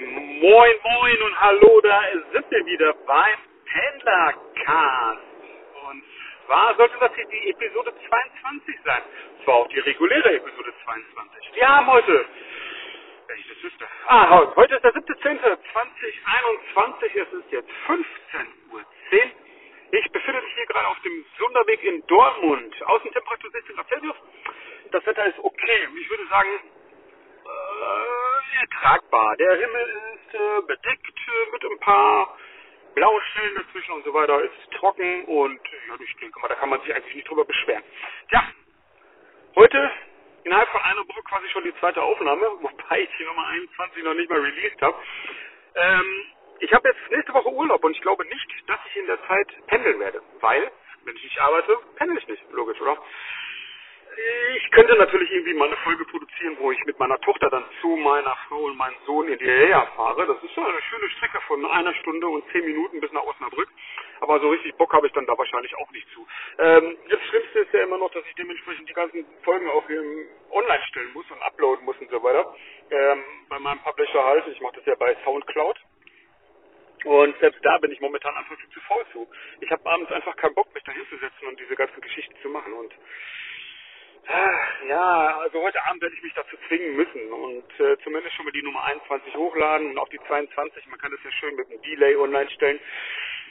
Moin, moin und hallo, da sind wir wieder beim Pendlercast. Und zwar sollte das hier die Episode 22 sein. Zwar auch die reguläre Episode 22. Wir haben heute, das wüsste, ah, heute ist der 17.10.2021, es ist jetzt 15.10 Uhr. Ich befinde mich hier gerade auf dem Sonderweg in Dortmund. Außentemperatur 16 Grad Celsius. Das Wetter ist okay. Ich würde sagen, äh, ertragbar. Der Himmel ist äh, bedeckt äh, mit ein paar blauen Stellen dazwischen und so weiter. Es ist trocken und ja, ich denke mal, da kann man sich eigentlich nicht drüber beschweren. Ja, heute innerhalb von einer Woche quasi schon die zweite Aufnahme, wobei ich die Nummer 21 noch nicht mal released habe. Ähm, ich habe jetzt nächste Woche Urlaub und ich glaube nicht, dass ich in der Zeit pendeln werde, weil, wenn ich nicht arbeite, pendel ich nicht, logisch, oder? Ich könnte natürlich irgendwie mal eine Folge produzieren, wo ich mit meiner Tochter dann zu meiner Frau und meinem Sohn in die Reha fahre. Das ist so eine schöne Strecke von einer Stunde und zehn Minuten bis nach Osnabrück. Aber so richtig Bock habe ich dann da wahrscheinlich auch nicht zu. Ähm, das Schlimmste ist ja immer noch, dass ich dementsprechend die ganzen Folgen auch online stellen muss und uploaden muss und so weiter. Ähm, bei meinem Publisher halt, ich mache das ja bei Soundcloud. Und selbst da bin ich momentan einfach viel zu faul zu. Ich habe abends einfach keinen Bock, mich da hinzusetzen und diese ganzen Geschichten zu machen. Und ja, also heute Abend werde ich mich dazu zwingen müssen und äh, zumindest schon mal die Nummer 21 hochladen und auch die 22. Man kann das ja schön mit einem Delay online stellen,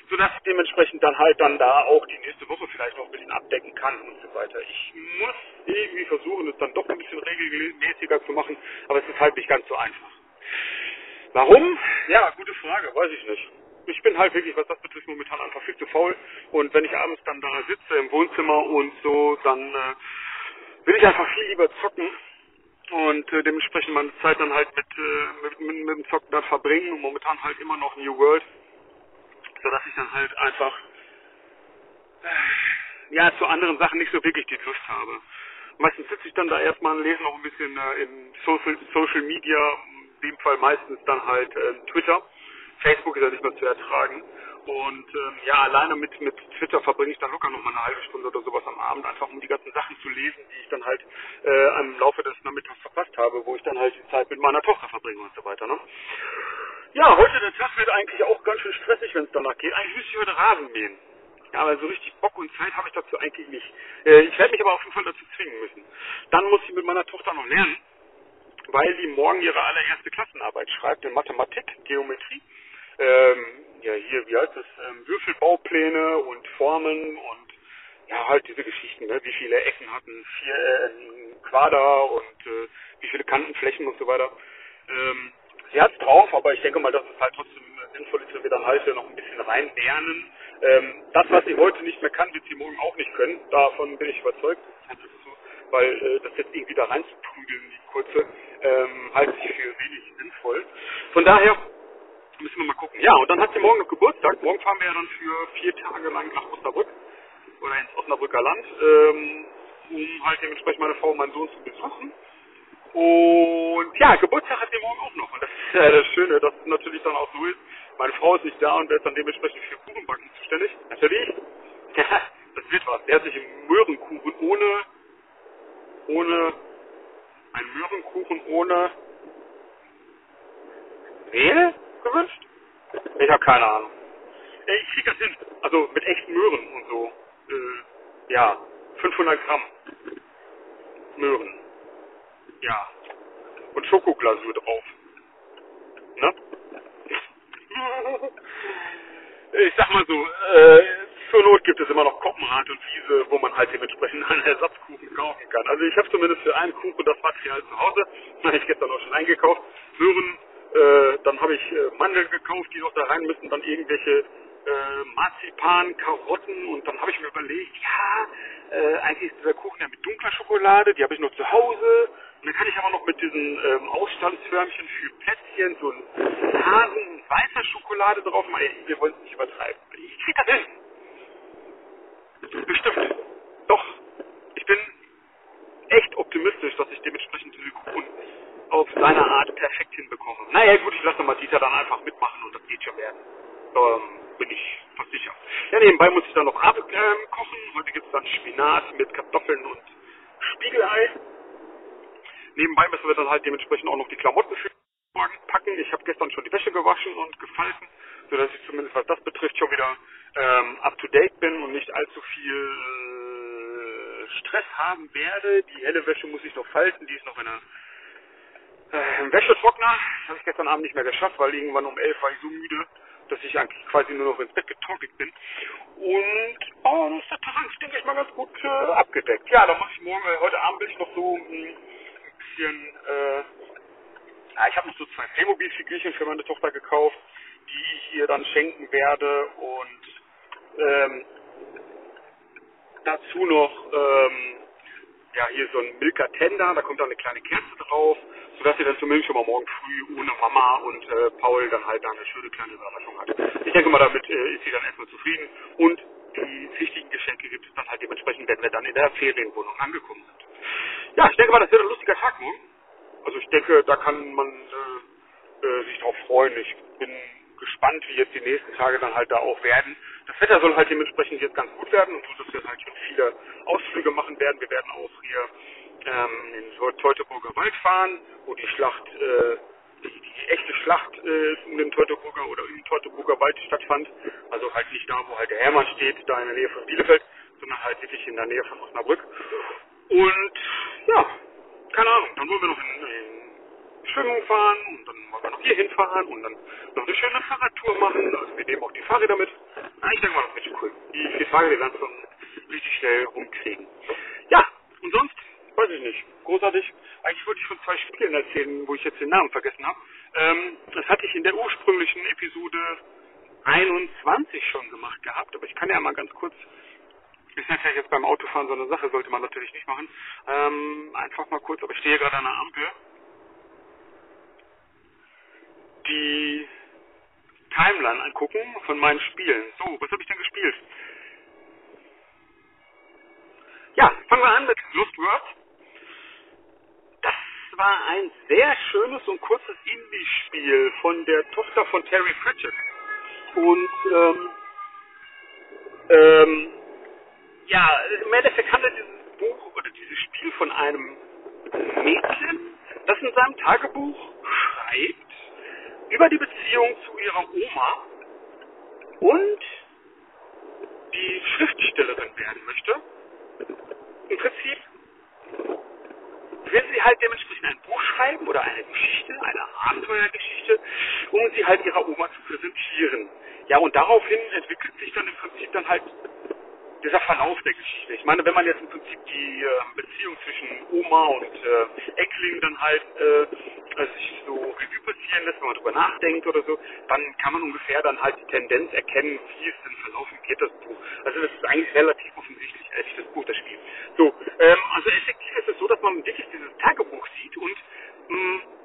sodass ich dementsprechend dann halt dann da auch die nächste Woche vielleicht noch ein bisschen abdecken kann und so weiter. Ich muss irgendwie versuchen, es dann doch ein bisschen regelmäßiger zu machen, aber es ist halt nicht ganz so einfach. Warum? Ja, gute Frage, weiß ich nicht. Ich bin halt wirklich, was das betrifft, momentan einfach viel zu faul. Und wenn ich abends dann da sitze im Wohnzimmer und so, dann äh, will ich einfach viel lieber zocken und äh, dementsprechend meine Zeit dann halt mit, äh, mit, mit, mit dem Zocken dann verbringen und momentan halt immer noch New World, sodass ich dann halt einfach äh, ja zu anderen Sachen nicht so wirklich die Lust habe. Meistens sitze ich dann da erstmal und lese noch ein bisschen äh, in Social, Social Media, in dem Fall meistens dann halt äh, Twitter. Facebook ist ja nicht mehr zu ertragen. Und ähm, ja, alleine mit, mit Twitter verbringe ich dann locker noch mal eine halbe Stunde oder sowas am Abend, einfach um die ganzen Sachen zu lesen, die ich dann halt äh, im Laufe des Nachmittags verpasst habe, wo ich dann halt die Zeit mit meiner Tochter verbringe und so weiter. Ne? Ja, heute der Tag wird eigentlich auch ganz schön stressig, wenn es danach geht. Eigentlich müsste ich Rasen mähen. Ja, aber so richtig Bock und Zeit habe ich dazu eigentlich nicht. Äh, ich werde mich aber auf jeden Fall dazu zwingen müssen. Dann muss ich mit meiner Tochter noch lernen, weil sie morgen ihre allererste Klassenarbeit schreibt in Mathematik, Geometrie. Ähm, ja hier, wie heißt es, ähm, Würfelbaupläne und Formen und ja, halt diese Geschichten, ne? wie viele Ecken hatten, vier äh, Quader und äh, wie viele Kantenflächen und so weiter. Ähm, sie hat's drauf, aber ich denke mal, dass es halt trotzdem sinnvoll ist, wenn wir dann halt noch ein bisschen rein lernen. Ähm, das, was sie heute nicht mehr kann, wird sie morgen auch nicht können. Davon bin ich überzeugt. Das weil äh, das jetzt irgendwie da reinzuprügeln, die kurze, ähm, halte ich für wenig sinnvoll. Von daher müssen wir mal gucken. Ja, und dann hat sie morgen noch Geburtstag. Morgen fahren wir ja dann für vier Tage lang nach Osnabrück oder ins Osnabrücker Land, ähm, um halt dementsprechend meine Frau und meinen Sohn zu besuchen. Und ja, Geburtstag hat sie morgen auch noch. Und das ist ja das Schöne, dass es natürlich dann auch so ist. Meine Frau ist nicht da und wird dann dementsprechend für Kuchenbacken zuständig. Natürlich. Das wird was. Der hat sich einen Möhrenkuchen ohne, ohne, ein Möhrenkuchen ohne Mehl gewünscht? Ich habe keine Ahnung. Ich krieg das hin. Also mit echten Möhren und so. Äh, ja, 500 Gramm Möhren. Ja. Und Schokoglasur drauf. Ne? ich sag mal so, äh, zur Not gibt es immer noch Koppenrad und Wiese, wo man halt dementsprechend einen Ersatzkuchen kaufen kann. Also ich habe zumindest für einen Kuchen das Material zu Hause. Habe ich gestern auch schon eingekauft. Möhren äh, dann habe ich äh, Mandeln gekauft, die noch da rein müssen, dann irgendwelche äh, Marzipan, Karotten und dann habe ich mir überlegt, ja, äh, eigentlich ist dieser Kuchen ja mit dunkler Schokolade, die habe ich noch zu Hause und dann kann ich aber noch mit diesen ähm, Ausstandsförmchen für Plätzchen so ein Hasen weißer Schokolade drauf machen. Wir wollen es nicht übertreiben. Ich krieg das hin. Bestimmt. Doch. Ich bin echt optimistisch, dass ich dementsprechend diese Kuchen auf seine Art perfekt hinbekomme. Naja gut, ich lasse mal Dieter dann einfach mitmachen und das geht schon werden. Ähm, bin ich fast sicher. Ja, nebenbei muss ich dann noch Abend ähm. Heute gibt es dann Spinat mit Kartoffeln und Spiegelei. Nebenbei müssen wir dann halt dementsprechend auch noch die Klamotten für Einkaufswagen packen. Ich habe gestern schon die Wäsche gewaschen und gefalten, sodass ich zumindest was das betrifft schon wieder ähm, up to date bin und nicht allzu viel äh, Stress haben werde. Die helle Wäsche muss ich noch falten, die ist noch in einer äh, im Wäschetrockner. Habe ich gestern Abend nicht mehr geschafft, weil irgendwann um elf war ich so müde, dass ich eigentlich quasi nur noch ins Bett getrocknet bin. Und oh, das ist der Tag, denke ich mal, ganz gut äh, abgedeckt. Ja, da muss ich morgen, äh, heute Abend will ich noch so hm, ein bisschen, äh, ja, ich habe noch so zwei Playmobil-Figürchen für meine Tochter gekauft, die ich ihr dann schenken werde und ähm, dazu noch ähm, ja hier so ein Milka Tender, da kommt dann eine kleine Kerze drauf sodass sie dann zumindest schon mal morgen früh ohne Mama und äh, Paul dann halt da eine schöne kleine Überraschung hat. Ich denke mal, damit äh, ist sie dann erstmal zufrieden und die wichtigen Geschenke gibt es dann halt dementsprechend, wenn wir dann in der Ferienwohnung angekommen sind. Ja, ich denke mal, das wird ein lustiger Tag morgen. Also ich denke, da kann man äh, äh, sich drauf freuen. Ich bin gespannt, wie jetzt die nächsten Tage dann halt da auch werden. Das Wetter soll halt dementsprechend jetzt ganz gut werden und so, dass wir halt schon viele Ausflüge machen werden. Wir werden auch hier ähm, in Teutoburger Wald fahren, wo die Schlacht, äh, die, die echte Schlacht äh, um den Teutoburger oder im Teutoburger Wald stattfand. Also halt nicht da, wo halt der Hermann steht, da in der Nähe von Bielefeld, sondern halt wirklich in der Nähe von Osnabrück. Und ja, keine Ahnung, dann wollen wir noch in, in Schwimmen fahren und dann wollen wir noch hier hinfahren und dann noch eine schöne Fahrradtour machen. Also wir nehmen auch die Fahrräder mit. Ich denke mal, das wird cool. Die vier Fahrräder werden wir richtig schnell rumkriegen. Ja, und sonst weiß ich nicht, großartig. Eigentlich wollte ich von zwei Spielen erzählen, wo ich jetzt den Namen vergessen habe. Ähm, das hatte ich in der ursprünglichen Episode 21 schon gemacht gehabt, aber ich kann ja mal ganz kurz, ist natürlich jetzt beim Autofahren so eine Sache, sollte man natürlich nicht machen. Ähm, einfach mal kurz, aber ich stehe gerade an der Ampel. Die Timeline angucken von meinen Spielen. So, was habe ich denn gespielt? Ja, fangen wir an mit Lost Words war ein sehr schönes und kurzes Indie-Spiel von der Tochter von Terry Pratchett. Und ähm, ähm, ja, im Endeffekt handelt dieses Buch oder dieses Spiel von einem Mädchen, das in seinem Tagebuch schreibt über die Beziehung zu ihrer Oma und die Schriftstellerin werden möchte. Im Prinzip will sie halt dementsprechend ein Buch schreiben oder eine Geschichte, eine Abenteuergeschichte, um sie halt ihrer Oma zu präsentieren. Ja, und daraufhin entwickelt sich dann im Prinzip dann halt dieser Verlauf der Geschichte. Ich meine, wenn man jetzt im Prinzip die äh, Beziehung zwischen Oma und äh, Enkelin dann halt äh, sich so Revue passieren lässt, wenn man drüber nachdenkt oder so, dann kann man ungefähr dann halt die Tendenz erkennen, wie es denn verlaufen geht, das Buch. Also das ist eigentlich relativ offensichtlich, ehrlich, das Buch, das Spiel. So, ähm, also effektiv ist es so, dass man wirklich dieses Tagebuch sieht und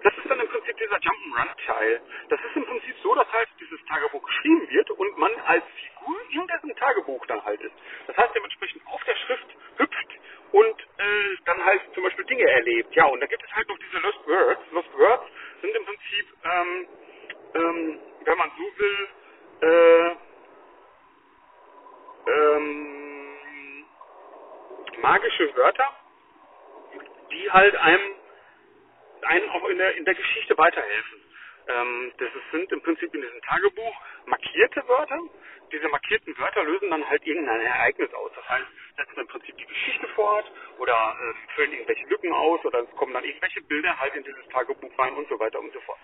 das ist dann im Prinzip dieser Jump'n'Run-Teil. Das ist im Prinzip so, dass halt dieses Tagebuch geschrieben wird und man als Figur in diesem Tagebuch dann halt ist. Das heißt dementsprechend auf der Schrift hüpft und äh, dann halt zum Beispiel Dinge erlebt. Ja, und da gibt es halt noch diese Lost Words. Lost Words sind im Prinzip, ähm, ähm, wenn man so will, äh, ähm, magische Wörter, die halt einem, einem auch in der, in der Geschichte weiterhelfen. Ähm, das sind im Prinzip in diesem Tagebuch markierte Wörter. Diese markierten Wörter lösen dann halt irgendein Ereignis aus. Das heißt, setzen im Prinzip die Geschichte fort oder äh, füllen irgendwelche Lücken aus oder es kommen dann irgendwelche Bilder halt in dieses Tagebuch rein und so weiter und so fort.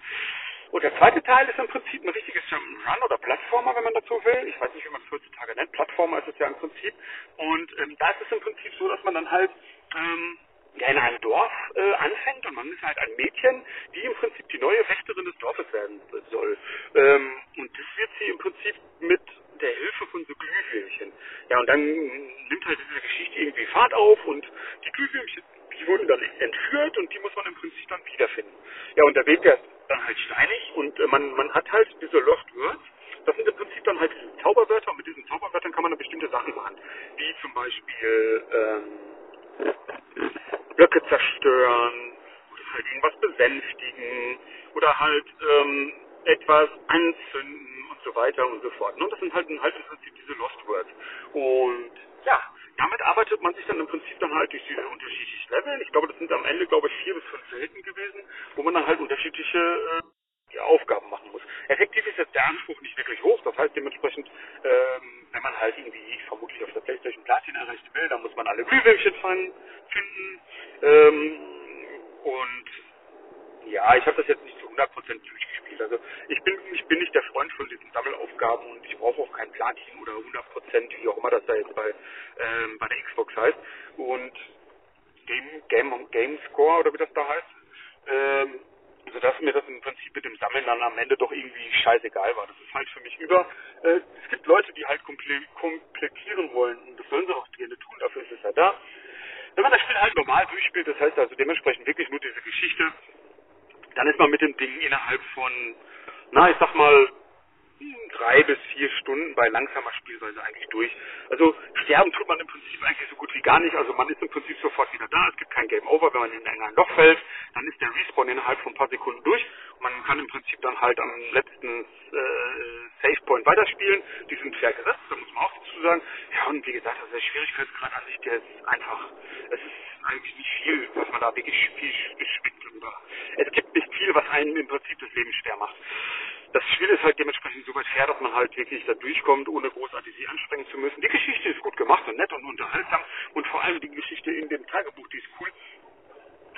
Und der zweite Teil ist im Prinzip ein richtiges Jump'n'Run oder Plattformer, wenn man dazu will. Ich weiß nicht, wie man es heutzutage nennt. Plattformer ist es ja im Prinzip. Und ähm, da ist es im Prinzip so, dass man dann halt ähm, ja, in einem Dorf äh, anfängt und man ist halt ein Mädchen, die im Prinzip die neue Wächterin des Dorfes werden soll. Ähm, und das wird sie im Prinzip mit der Hilfe von so Glühwürmchen. Ja, und dann nimmt halt diese Geschichte irgendwie Fahrt auf und die Glühwürmchen, die wurden dann entführt und die muss man im Prinzip dann wiederfinden. Ja, und der Weg, der ist dann halt steinig und äh, man, man hat halt diese Words. Das sind im Prinzip dann halt diese Zauberwörter und mit diesen Zauberwörtern kann man dann bestimmte Sachen machen. Wie zum Beispiel, ähm, Blöcke zerstören oder halt irgendwas besänftigen oder halt ähm, etwas anzünden und so weiter und so fort. Und das sind halt, halt im Prinzip diese Lost Words. Und ja, damit arbeitet man sich dann im Prinzip dann halt durch diese unterschiedlichen Level. Ich glaube, das sind am Ende, glaube ich, vier bis fünf Welten gewesen, wo man dann halt unterschiedliche äh, Aufgaben machen muss. Effektiv ist jetzt der Anspruch nicht wirklich hoch, das heißt dementsprechend, ähm, wenn man halt irgendwie vermutlich auf der Playstation Platin erreichen will, dann muss man alle Glühwürmchen finden. Ähm, und ja, ich habe das jetzt nicht zu 100% durchgespielt. Also ich bin, ich bin nicht der Freund von diesen Sammelaufgaben und ich brauche auch kein Platin oder 100%, wie auch immer das da jetzt bei, ähm, bei der Xbox heißt. Und Game, Game, Game Score oder wie das da heißt, ähm, sodass mir das im Prinzip mit dem Sammeln dann am Ende doch irgendwie scheißegal war. Das ist halt für mich über. Äh, es gibt Leute, die halt komplettieren wollen und das sollen sie auch gerne tun, dafür ist es ja da. Wenn man das Spiel halt normal durchspielt, das heißt also dementsprechend wirklich nur diese Geschichte, dann ist man mit dem Ding innerhalb von, na, ich sag mal, drei bis vier Stunden bei langsamer Spielweise eigentlich durch. Also sterben tut man im Prinzip eigentlich so gut wie gar nicht. Also man ist im Prinzip sofort wieder da. Es gibt kein Game Over. Wenn man in ein Loch fällt, dann ist der Respawn innerhalb von ein paar Sekunden durch. Und man kann im Prinzip dann halt am letzten äh, Save Point weiterspielen. Die sind fair gesetzt, da muss man auch dazu sagen. Ja, und wie gesagt, also der Schwierigkeitsgrad an sich, der ist einfach, es ist eigentlich nicht viel, was man da wirklich viel spickt. Es gibt nicht viel, was einem im Prinzip das Leben schwer macht das Spiel ist halt dementsprechend so weit fair, dass man halt wirklich da durchkommt, ohne großartig sich anstrengen zu müssen. Die Geschichte ist gut gemacht und nett und unterhaltsam und vor allem die Geschichte in dem Tagebuch, die ist cool.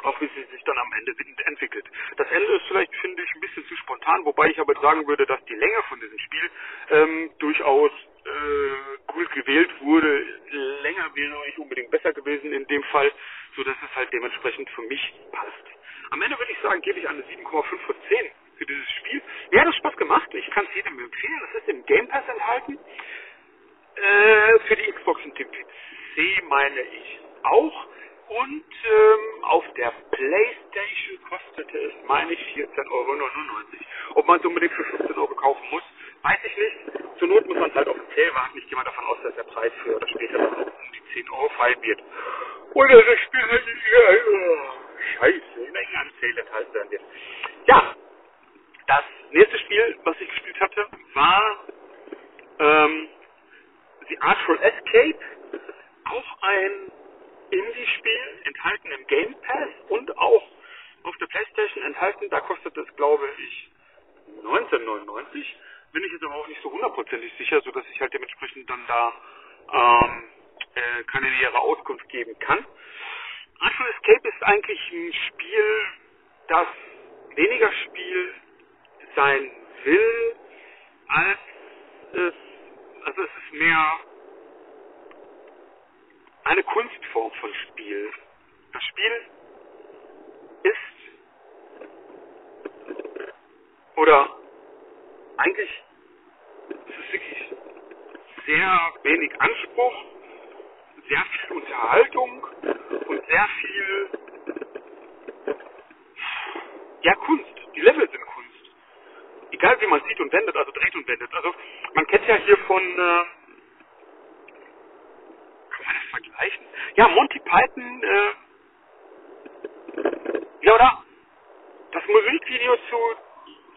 Auch wie sie sich dann am Ende entwickelt. Das Ende ist vielleicht, finde ich, ein bisschen zu spontan, wobei ich aber sagen würde, dass die Länge von diesem Spiel ähm, durchaus äh, cool gewählt wurde. Länger wäre nicht unbedingt besser gewesen in dem Fall, so dass es halt dementsprechend für mich passt. Am Ende würde ich sagen, gebe ich eine 7,5 von 10 für dieses Spiel. Mir hat es Spaß gemacht. Ich kann es jedem empfehlen. Das ist im Game Pass enthalten. Äh, für die Xbox und den PC meine ich auch. Und ähm, auf der Playstation kostete es, meine ich, 14,99 Euro. Ob man es unbedingt für 15 Euro kaufen muss, weiß ich nicht. Zur Not muss man es halt auf den Sale warten. Ich gehe mal davon aus, dass der Preis für oder später dann um die 10 Euro fallen wird. Und das Spiel halt, ja, scheiße, in einem Sale enthalten werden wird. Ja, das nächste Spiel, was ich gespielt hatte, war ähm, The Artful Escape. Auch ein Indie-Spiel, enthalten im Game Pass und auch auf der Playstation enthalten. Da kostet es, glaube ich, 19,99. Bin ich jetzt aber auch nicht so hundertprozentig sicher, sodass ich halt dementsprechend dann da ähm, äh, keine nähere Auskunft geben kann. Artful Escape ist eigentlich ein Spiel, das weniger Spiel sein will, als es, also es ist mehr eine Kunstform von Spiel. Das Spiel ist oder eigentlich ist es wirklich sehr wenig Anspruch, sehr viel Unterhaltung und sehr viel ja Kunst. Die Level sind egal wie man sieht und wendet, also dreht und wendet. Also man kennt ja hier von, äh, kann man das vergleichen? Ja, Monty Python, äh, ja oder? Das Musikvideo zu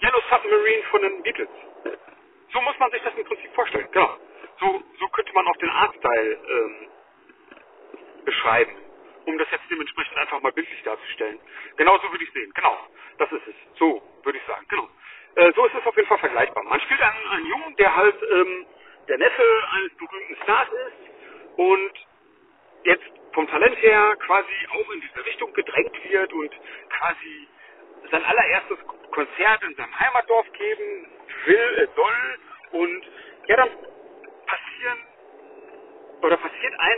Yellow Submarine von den Beatles. So muss man sich das im Prinzip vorstellen, genau. So, so könnte man auch den Artstyle ähm, beschreiben, um das jetzt dementsprechend einfach mal bildlich darzustellen. Genau so würde ich sehen, genau. Das ist es. So würde ich sagen, genau. Äh, so ist es auf jeden Fall vergleichbar. Man spielt einen, einen Jungen, der halt ähm, der Neffe eines berühmten Stars ist und jetzt vom Talent her quasi auch in diese Richtung gedrängt wird und quasi sein allererstes Konzert in seinem Heimatdorf geben will, äh, soll und ja, dann passieren oder passiert ein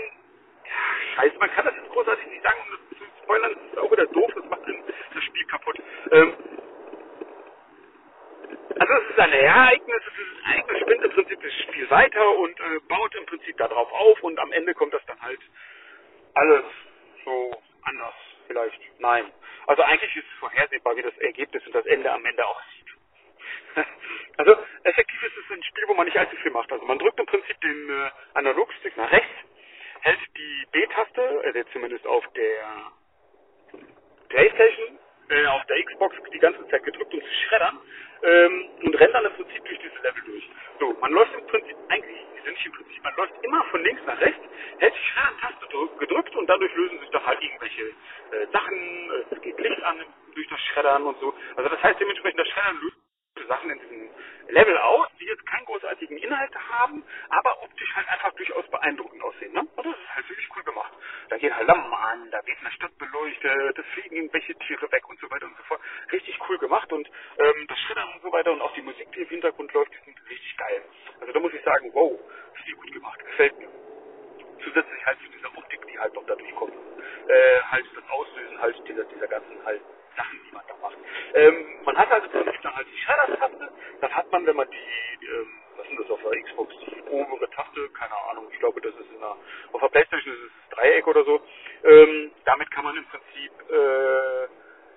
ja, Scheiße, man kann das jetzt großartig nicht sagen, um das zu spoilern, das ist auch wieder doof, das macht das Spiel kaputt. Ähm, also es ist ein Ereignis, dieses Ereignis spinnt im Prinzip das Spiel weiter und äh, baut im Prinzip darauf auf und am Ende kommt das dann halt alles so anders vielleicht. Nein. Also eigentlich ist es vorhersehbar, wie das Ergebnis und das Ende am Ende aussieht. also effektiv ist es ein Spiel, wo man nicht allzu viel macht. Also man drückt im Prinzip den äh, Analogstick nach rechts, hält die B-Taste, also zumindest auf der Playstation, äh, auf der Xbox die ganze Zeit gedrückt, um zu schreddern ähm, und rennt dann im Prinzip durch diese Level durch. So, man läuft im Prinzip, eigentlich, nicht im Prinzip, man läuft immer von links nach rechts, hält die Schredder-Taste gedrückt und dadurch lösen sich dann halt irgendwelche äh, Sachen, es geht Licht an durch das Schreddern und so. Also das heißt dementsprechend, das Schreddern löst Sachen in diesem Level aus, die jetzt keinen großartigen Inhalt haben, aber optisch halt einfach durchaus beeindruckend aussehen. Ne? Und das ist halt wirklich cool gemacht. Da gehen halt Lampen an, da wird eine Stadt beleuchtet, es fliegen irgendwelche Tiere weg und so weiter und so fort. Richtig cool gemacht und ähm, das Schrittern und so weiter und auch die Musik, die im Hintergrund läuft, die sind richtig geil. Also da muss ich sagen, wow, richtig gut gemacht, gefällt mir. Zusätzlich halt zu dieser Optik, die halt noch dadurch kommt. Äh, halt das Auslösen halt dieser, dieser ganzen halt Sachen, die man da macht. Ähm, man hat also prinzip dann halt die Shredder-Taste, dann hat man, wenn man die, ähm, was ist das auf der Xbox, die obere Taste, keine Ahnung, ich glaube, das ist in der, auf der Playstation ist es Dreieck oder so, ähm, damit kann man im Prinzip äh,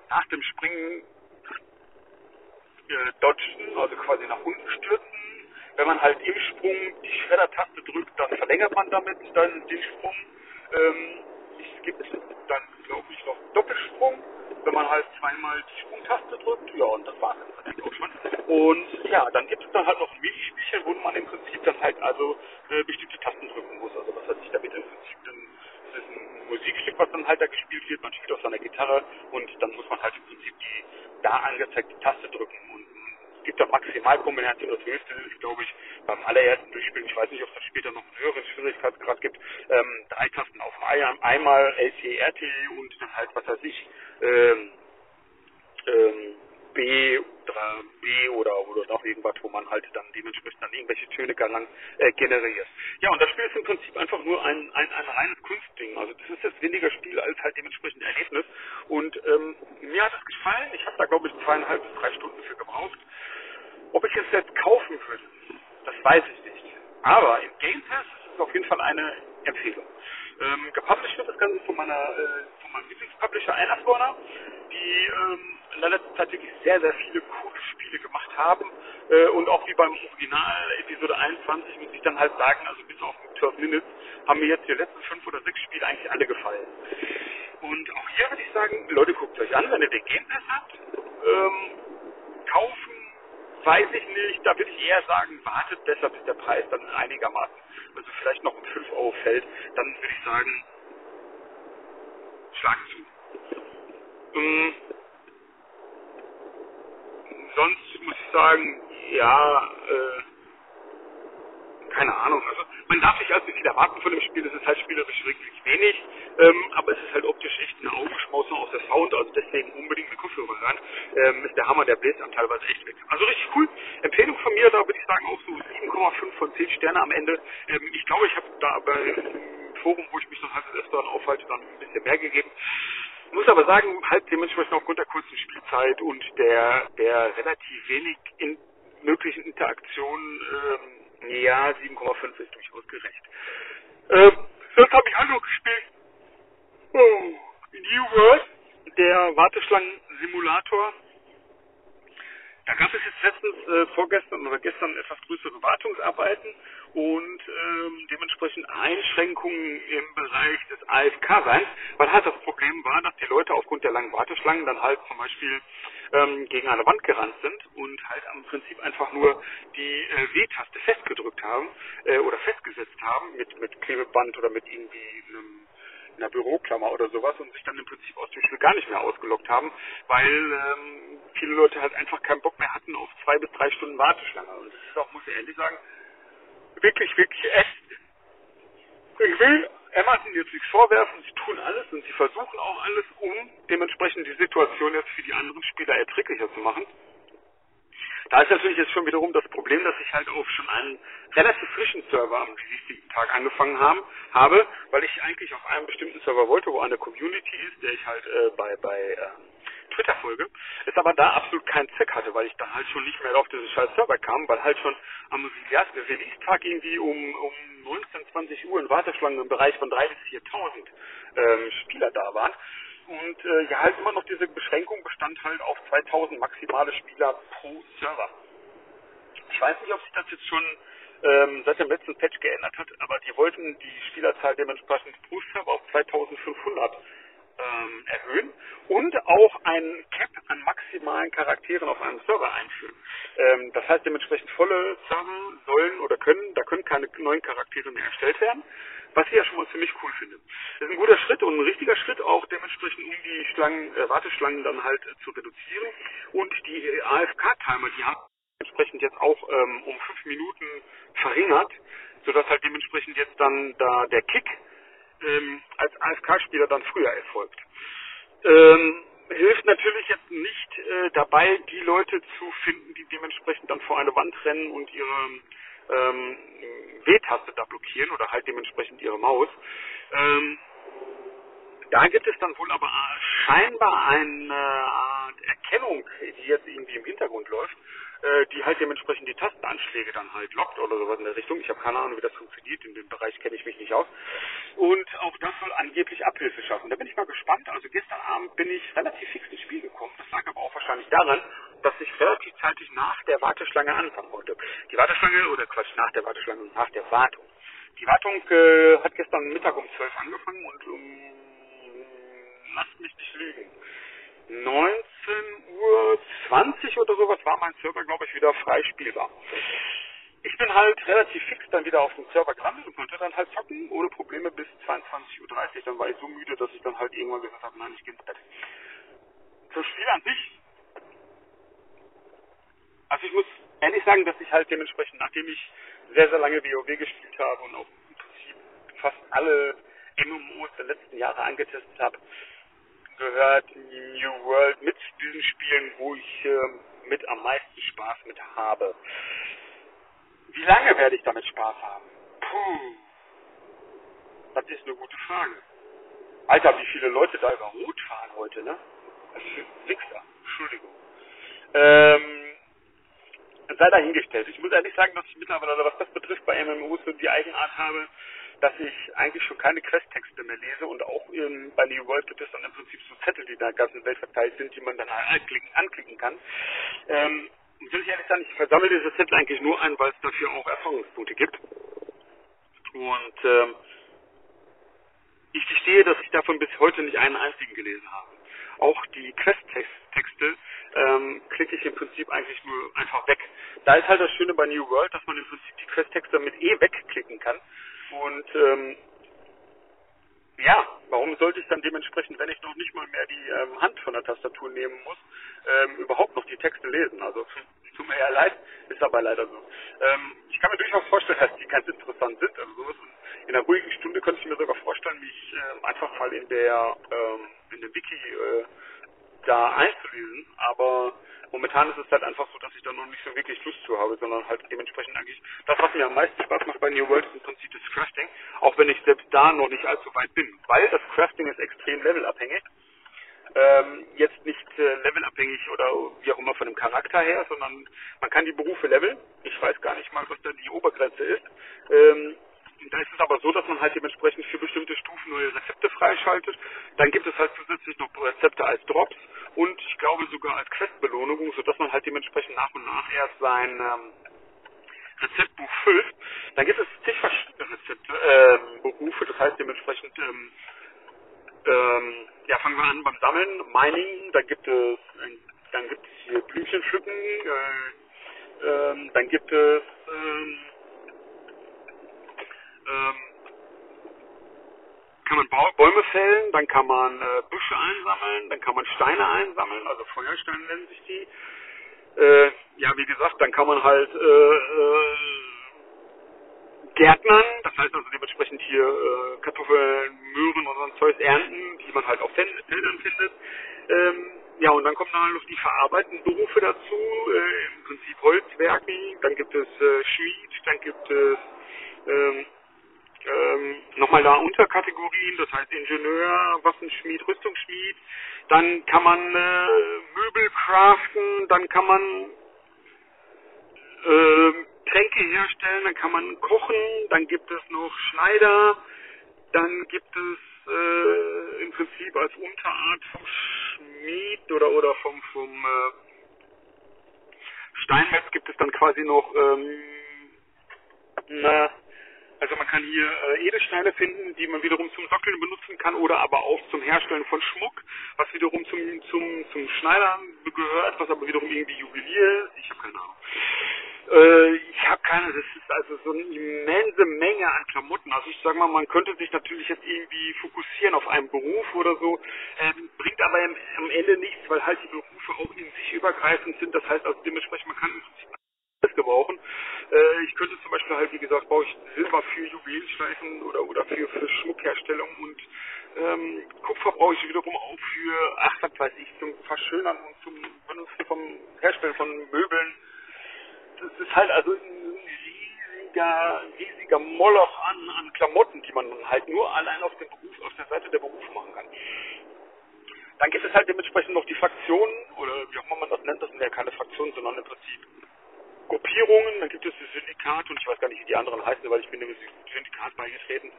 nach dem Springen äh, dodgen, also quasi nach unten stürzen. Wenn man halt im Sprung die Shredder-Taste drückt, dann verlängert man damit dann den Sprung. Ähm, es gibt dann, glaube ich, noch Doppelsprung wenn zweimal die Sprungtaste drückt, ja, und das war es dann auch schon. Und ja, dann gibt es dann halt noch ein Minispielchen, wo man im Prinzip dann halt also äh, bestimmte Tasten drücken muss. Also was hat sich damit im Prinzip dann, das ist ein Musikstück, was dann halt da gespielt wird, man spielt auf seiner Gitarre und dann muss man halt im Prinzip die da angezeigte Taste drücken. Und es gibt da Maximalkombinationen, das höchste ist, glaube ich, beim allerersten Durchspielen, ich weiß nicht, ob es später noch einen höheren Schwierigkeitsgrad gibt, ähm, drei Tasten auf einmal LCRT und dann halt, was weiß ich, ähm, ähm, B, 3B oder, oder noch irgendwas, wo man halt dann dementsprechend dann irgendwelche Töne galant äh, generiert. Ja, und das Spiel ist im Prinzip einfach nur ein, ein, ein reines Kunstding. Also das ist jetzt weniger Spiel als halt dementsprechend Erlebnis. Und ähm, mir hat es gefallen. Ich habe da glaube ich zweieinhalb bis drei Stunden für gebraucht. Ob ich es jetzt kaufen würde, das weiß ich nicht. Aber im Game Pass ist es auf jeden Fall eine Empfehlung. Ähm, gepublished wird das Ganze von meiner äh, von meinem Lieblingspublisher Annapurna, die ähm, in der letzten Zeit wirklich sehr, sehr viele coole Spiele gemacht haben. Äh, und auch wie beim Original Episode 21 muss ich dann halt sagen, also bis auf 12 Minutes, haben mir jetzt die letzten fünf oder sechs Spiele eigentlich alle gefallen. Und auch hier würde ich sagen, Leute, guckt euch an, wenn ihr den Game Pass habt. Ähm, kaufen, weiß ich nicht. Da würde ich eher sagen, wartet besser, bis der Preis dann einigermaßen, also vielleicht noch um 5 Euro fällt. Dann würde ich sagen, schlagen zu. Ähm, sonst muss ich sagen, ja, äh, keine Ahnung. Also man darf nicht allzu viel erwarten von dem Spiel. Es ist halt spielerisch wirklich wenig, ähm, aber es ist halt optisch echt eine Augenschmausung aus der Sound. Also deswegen unbedingt mit Kopfhörer ran. Ähm, ist der Hammer, der bläst dann teilweise echt weg. Also richtig cool. Empfehlung von mir, da würde ich sagen auch so 7,5 von 10 Sterne am Ende. Ähm, ich glaube, ich habe da bei Forum, wo ich mich noch halt das erste aufhalte, dann ein bisschen mehr gegeben. Muss aber sagen, halt dementsprechend aufgrund der kurzen Spielzeit und der, der relativ wenig in möglichen Interaktionen, ähm, ja, 7,5 ist durchaus gerecht. Ähm, sonst habe ich noch gespielt. Oh, New World, der Warteschlangen-Simulator da gab es jetzt letztens äh, vorgestern oder gestern etwas größere Wartungsarbeiten und ähm, dementsprechend Einschränkungen im Bereich des AFK-Seins, weil halt das Problem war, dass die Leute aufgrund der langen Warteschlangen dann halt zum Beispiel ähm, gegen eine Wand gerannt sind und halt am Prinzip einfach nur die äh, W-Taste festgedrückt haben äh, oder festgesetzt haben mit, mit Klebeband oder mit irgendwie einem in einer Büroklammer oder sowas und sich dann im Prinzip aus dem Spiel gar nicht mehr ausgelockt haben, weil ähm, viele Leute halt einfach keinen Bock mehr hatten auf zwei bis drei Stunden Warteschlange. Und das ist auch, muss ich ehrlich sagen, wirklich, wirklich echt. Ich will Amazon jetzt nichts vorwerfen, sie tun alles und sie versuchen auch alles, um dementsprechend die Situation jetzt für die anderen Spieler erträglicher zu machen. Da ist natürlich jetzt schon wiederum das Problem, dass ich halt auch schon einen relativ frischen Server am Release-Tag angefangen haben, habe, weil ich eigentlich auf einem bestimmten Server wollte, wo eine Community ist, der ich halt äh, bei, bei äh, Twitter folge, es aber da absolut keinen Zweck hatte, weil ich dann halt schon nicht mehr auf diesen scheiß Server kam, weil halt schon am Release-Tag irgendwie um, um 19, 20 Uhr in Warteschlangen im Bereich von 3.000 bis 4.000 ähm, Spieler da waren. Und äh, ja, halt immer noch diese Beschränkung bestand halt auf 2000 maximale Spieler pro Server. Ich weiß nicht, ob sich das jetzt schon ähm, seit dem letzten Patch geändert hat, aber die wollten die Spielerzahl dementsprechend pro Server auf 2500 ähm, erhöhen und auch ein Cap an maximalen Charakteren auf einem Server einführen. Ähm, das heißt dementsprechend volle Server sollen oder können, da können keine neuen Charaktere mehr erstellt werden was ich ja schon mal ziemlich cool finde. Das ist ein guter Schritt und ein richtiger Schritt auch dementsprechend, um die Schlangen, äh, Warteschlangen dann halt äh, zu reduzieren. Und die AFK-Timer, die haben dementsprechend jetzt auch ähm, um fünf Minuten verringert, sodass halt dementsprechend jetzt dann da der Kick ähm, als AFK-Spieler dann früher erfolgt. Ähm, hilft natürlich jetzt nicht äh, dabei, die Leute zu finden, die dementsprechend dann vor eine Wand rennen und ihre ähm, W-Taste da blockieren oder halt dementsprechend ihre Maus. Ähm, da gibt es dann wohl aber scheinbar eine Art Erkennung, die jetzt irgendwie im Hintergrund läuft, äh, die halt dementsprechend die Tastenanschläge dann halt lockt oder sowas in der Richtung. Ich habe keine Ahnung, wie das funktioniert. In dem Bereich kenne ich mich nicht aus. Und auch das soll angeblich Abhilfe schaffen. Da bin ich mal gespannt. Also gestern Abend bin ich relativ fix ins Spiel gekommen. Das lag aber auch wahrscheinlich daran, dass ich relativ zeitig nach der Warteschlange anfangen wollte. Die Warteschlange, oder Quatsch, nach der Warteschlange nach der Wartung. Die Wartung äh, hat gestern Mittag um 12 angefangen und um lasst mich nicht lügen. 19 Uhr 20 oder sowas war mein Server, glaube ich, wieder frei spielbar. Ich bin halt relativ fix dann wieder auf dem Server gelandet und konnte dann halt zocken, ohne Probleme bis 22.30 Uhr. Dann war ich so müde, dass ich dann halt irgendwann gesagt habe, nein, ich gehe ins Bett. Zum Spiel an sich. Also ich muss ehrlich sagen, dass ich halt dementsprechend, nachdem ich sehr, sehr lange WoW gespielt habe und auch im Prinzip fast alle MMOs der letzten Jahre angetestet habe, gehört New World mit diesen Spielen, wo ich äh, mit am meisten Spaß mit habe. Wie lange werde ich damit Spaß haben? Puh. Das ist eine gute Frage. Alter, wie viele Leute da über Rot fahren heute, ne? Das ist Wichser. Entschuldigung. Ähm, sei dahingestellt. Ich muss ehrlich sagen, dass ich mittlerweile, was das betrifft, bei MMOs so die Eigenart habe, dass ich eigentlich schon keine Questtexte mehr lese und auch in, bei New World gibt es dann im Prinzip so Zettel, die in der ganzen Welt verteilt sind, die man dann anklicken, anklicken kann. Ähm, will ich ehrlich sagen, ich versammle diese Zettel eigentlich nur ein, weil es dafür auch Erfahrungspunkte gibt. Und ähm, ich gestehe, dass ich davon bis heute nicht einen einzigen gelesen habe. Auch die Questtexte ähm, klicke ich im Prinzip eigentlich nur einfach weg. Da ist halt das Schöne bei New World, dass man im Prinzip die Questtexte mit E wegklicken kann und ähm, ja, warum sollte ich dann dementsprechend, wenn ich noch nicht mal mehr die ähm, Hand von der Tastatur nehmen muss, ähm, überhaupt noch die Texte lesen? Also tut mir ja leid, ist aber leider so. Ähm, ich kann mir durchaus vorstellen, dass die ganz interessant sind. Also sowas in einer ruhigen Stunde könnte ich mir sogar vorstellen, mich äh, einfach mal in der ähm, in dem Wiki äh, da einzulesen. Aber momentan ist es halt einfach so, dass ich da noch nicht so wirklich Lust zu habe, sondern halt dementsprechend eigentlich das, was mir am meisten Spaß macht bei New World, ist im Prinzip das Crafting, auch wenn ich selbst da noch nicht allzu weit bin, weil das Crafting ist extrem levelabhängig. Ähm, jetzt nicht äh, levelabhängig oder wie auch immer von dem Charakter her, sondern man kann die Berufe leveln. Ich weiß gar nicht mal, was da die Obergrenze ist. Ähm, da ist es aber so, dass man halt dementsprechend für bestimmte Stufen neue Rezepte freischaltet. Dann gibt es halt zusätzlich noch Rezepte als Drops und ich glaube sogar als Questbelohnung, sodass man halt dementsprechend nach und nach erst sein ähm, Rezeptbuch füllt. Dann gibt es zig verschiedene Rezepte, ähm, Berufe, das heißt dementsprechend, ähm, ähm, ja, fangen wir an beim Sammeln, Mining, dann gibt es, dann gibt es hier Blümchen pflücken, äh, ähm, dann gibt es, ähm, ähm, kann man Bäume fällen, dann kann man äh, Büsche einsammeln, dann kann man Steine einsammeln, also Feuersteine nennen sich die. Äh, ja, wie gesagt, dann kann man halt äh, äh, Gärtnern, das heißt also dementsprechend hier äh, Kartoffeln, Möhren und so ein ernten, die man halt auf Feldern findet. Ähm, ja, und dann kommen dann noch die verarbeitenden Berufe dazu, äh, im Prinzip Holzwerken, dann gibt es äh, Schmied, dann gibt es ähm, ähm, nochmal da Unterkategorien, das heißt Ingenieur, Waffenschmied, Rüstungsschmied, dann kann man äh, Möbel craften, dann kann man äh, Tränke herstellen, dann kann man kochen, dann gibt es noch Schneider, dann gibt es äh, im Prinzip als Unterart vom Schmied oder oder vom vom äh, Steinmetz gibt es dann quasi noch ähm, na, also man kann hier äh, Edelsteine finden, die man wiederum zum Sockeln benutzen kann oder aber auch zum Herstellen von Schmuck, was wiederum zum zum zum Schneidern gehört, was aber wiederum irgendwie Juwelier ist. Ich habe keine Ahnung. Äh, ich habe keine, das ist also so eine immense Menge an Klamotten. Also ich sage mal, man könnte sich natürlich jetzt irgendwie fokussieren auf einen Beruf oder so, ähm, bringt aber am Ende nichts, weil halt die Berufe auch in sich übergreifend sind. Das heißt also dementsprechend, man kann im Prinzip gebrauchen. Äh, ich könnte zum Beispiel halt, wie gesagt, brauche ich Silber für Juwelenschleifen oder, oder für, für Schmuckherstellung und ähm, Kupfer brauche ich wiederum auch für, ach, was weiß ich, zum Verschönern und zum Benutzen vom Herstellen von Möbeln. Das ist halt also ein riesiger, riesiger Moloch an, an Klamotten, die man halt nur allein auf, den Beruf, auf der Seite der Beruf machen kann. Dann gibt es halt dementsprechend noch die Fraktionen, oder wie auch immer man das nennt, das sind ja keine Fraktionen, sondern im Prinzip Gruppierungen. Dann gibt es das Syndikat und ich weiß gar nicht, wie die anderen heißen, weil ich bin dem Syndikat beigetreten.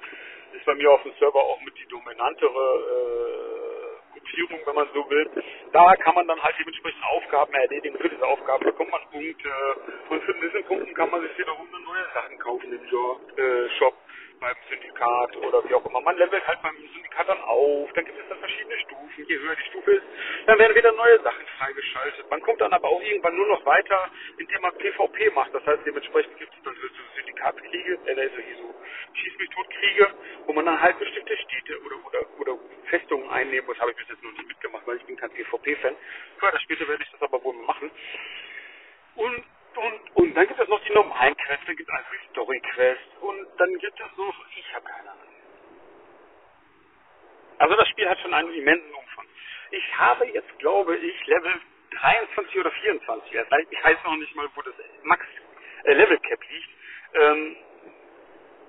Das ist bei mir auf dem Server auch mit die dominantere äh, Gruppierung, wenn man so will. Da kann man dann halt dementsprechend Aufgaben erledigen. Für diese Aufgaben bekommt man Punkte. Und für diesen Punkten kann man sich wiederum neue Sachen kaufen im äh, Shop beim Syndikat oder wie auch immer. Man levelt halt beim Syndikat dann auf, dann gibt es dann verschiedene Stufen. Je höher die Stufe ist, dann werden wieder neue Sachen freigeschaltet. Man kommt dann aber auch irgendwann nur noch weiter, indem man PvP macht. Das heißt, dementsprechend gibt es dann so Syndikatskriege, äh, also hier so Schieß mich tot Kriege, wo man dann halt bestimmte Städte oder, oder, oder Festungen einnehmen muss. Habe ich bis jetzt noch nicht mitgemacht, weil ich bin kein PvP-Fan. Früher oder später werde ich das aber wohl machen. Und und, und dann gibt es noch die normalen Quests, dann gibt es also die Story-Quests und dann gibt es noch, ich habe keine Ahnung. Also das Spiel hat schon einen immensen Umfang. Ich habe jetzt, glaube ich, Level 23 oder 24. Ich weiß noch nicht mal, wo das Max äh, liegt. Ähm,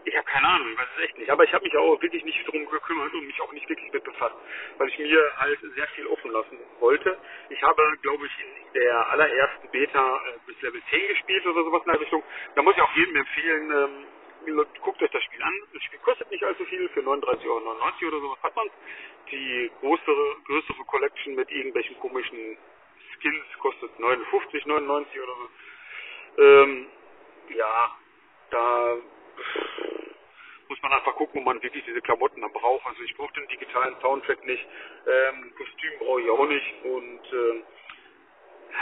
ich habe keine Ahnung, weiß es echt nicht. Aber ich habe mich auch wirklich nicht darum gekümmert und mich auch nicht wirklich mit befasst, weil ich mir halt sehr viel offen lassen wollte. Ich habe, glaube ich, in der allerersten Beta äh, bis Level 10 gespielt oder sowas in der Richtung. Da muss ich auch jedem empfehlen, ähm, guckt euch das Spiel an. Das Spiel kostet nicht allzu viel, für 39,99 Euro oder sowas hat man Die größere, größere Collection mit irgendwelchen komischen Skins kostet 59,99 oder so. Ähm, ja, da muss man einfach gucken, ob man wirklich diese Klamotten dann braucht. Also ich brauche den digitalen Soundtrack nicht, ähm, Kostüm brauche ich auch nicht und ähm,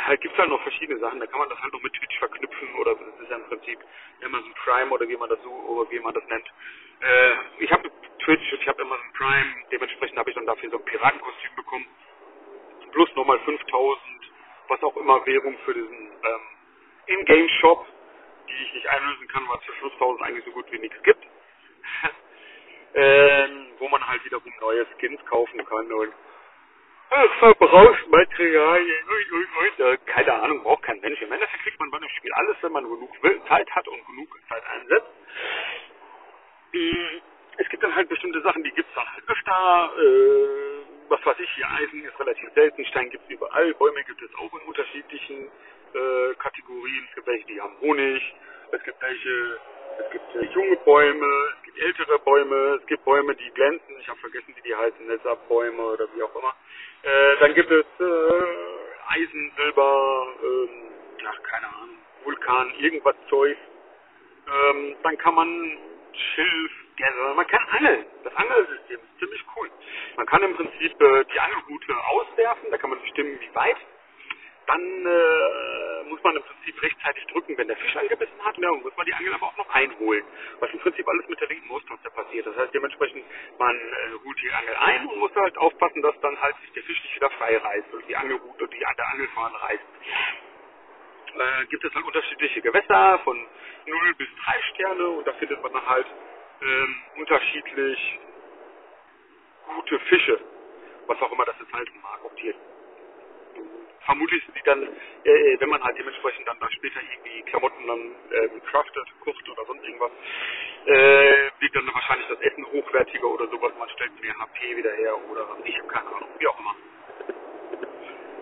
halt gibt es halt noch verschiedene Sachen. Da kann man das halt noch mit Twitch verknüpfen oder das ist ja im Prinzip Amazon Prime oder wie man das so oder wie man das nennt. Äh, ich habe Twitch, ich habe Amazon Prime, dementsprechend habe ich dann dafür so ein Piratenkostüm bekommen. Plus nochmal 5000, was auch immer Währung für diesen ähm, In-Game-Shop die ich nicht einlösen kann, weil es für 5000 eigentlich so gut wie nichts gibt. ähm, wo man halt wiederum neue Skins kaufen kann und Verbrauchsmaterialien, ui, ui, ui, keine Ahnung, braucht kein Mensch. Im Endeffekt kriegt man bei dem Spiel alles, wenn man genug Zeit hat und genug Zeit einsetzt. Hm, es gibt dann halt bestimmte Sachen, die gibt es dann halt öfter. Äh, was weiß ich, hier Eisen ist relativ selten, Stein es überall, Bäume gibt es auch in unterschiedlichen äh, Kategorien. Es gibt welche, die haben Honig, es gibt welche, es gibt äh, junge Bäume, es gibt ältere Bäume, es gibt Bäume, die glänzen, ich habe vergessen, wie die heißen, Netzerbäume oder wie auch immer. Äh, dann gibt es äh, Eisen, Silber, ähm, ach, keine Ahnung, Vulkan, irgendwas Zeug. Ähm, dann kann man Schilf, Gäste, man kann angeln. Das Angelsystem ist ziemlich cool. Man kann im Prinzip äh, die Angelroute auswerfen, da kann man bestimmen, wie weit dann äh, muss man im Prinzip rechtzeitig drücken, wenn der Fisch angebissen hat, ja, und muss man die Angel aber auch noch einholen. Was im Prinzip alles mit der linken Brusttaste passiert. Das heißt dementsprechend, man äh, holt die Angel ein und muss halt aufpassen, dass dann halt sich der Fisch nicht wieder frei reißt und die Angelrute und die an der Angelfahne reißt. Äh, gibt es halt unterschiedliche Gewässer von 0 bis 3 Sterne und da findet man dann halt ähm, unterschiedlich gute Fische, was auch immer das jetzt heißen mag, ob die vermutlich sind die dann, äh, wenn man halt dementsprechend dann da später irgendwie Klamotten dann äh, craftet, kocht oder sonst irgendwas, äh, wird dann wahrscheinlich das Essen hochwertiger oder sowas, man stellt mehr HP wieder her oder ich habe keine Ahnung, wie auch immer.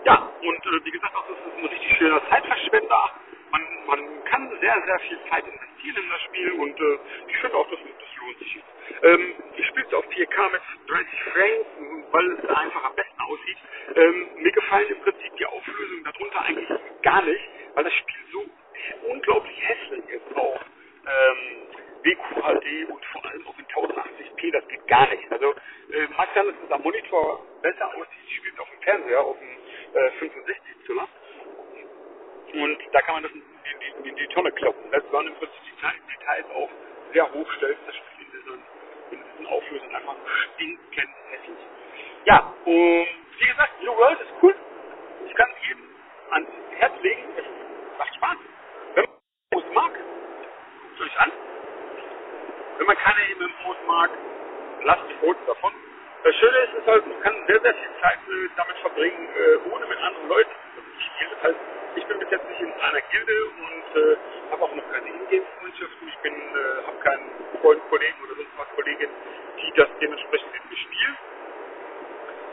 Ja, und äh, wie gesagt, das ist ein richtig schöner Zeitverschwender. Man, man kann sehr, sehr viel Zeit investieren in das Spiel und äh, ich finde auch, das, das lohnt sich. Ähm, ich spiele es auf 4K mit 30 Frames, weil es einfach am besten aussieht. Ähm, mir gefallen im Prinzip die Auflösungen darunter eigentlich gar nicht, weil das Spiel so unglaublich hässlich ist auch. Ähm, WQHD und vor allem auch in 1080p, das geht gar nicht. Also äh, mag sein, dass am Monitor besser aussieht, ich spiele auf dem Fernseher, auf dem äh, 65 Zimmer. Und da kann man das in die, in die Tonne kloppen. Das waren im Prinzip die Details auch sehr hoch stellt, das Spiel in diesen, in diesen Auflösungen einfach stinkend hässlich. Ja, und wie gesagt, New World ist cool. Ich kann es jedem ans Herz legen. Es macht Spaß. guckt euch an. Wenn man keine MMOs mag, lasst die Fotos davon. Das Schöne ist, ist halt, man kann sehr, sehr viel Zeit äh, damit verbringen, äh, ohne mit anderen Leuten zu spielen. Das heißt, ich bin bis jetzt nicht in einer Gilde und äh, habe auch noch keine Ingame-Freundschaften. Ich äh, habe keinen Freund, Kollegen oder sonst was Kollegin, die das dementsprechend mit mir spielen.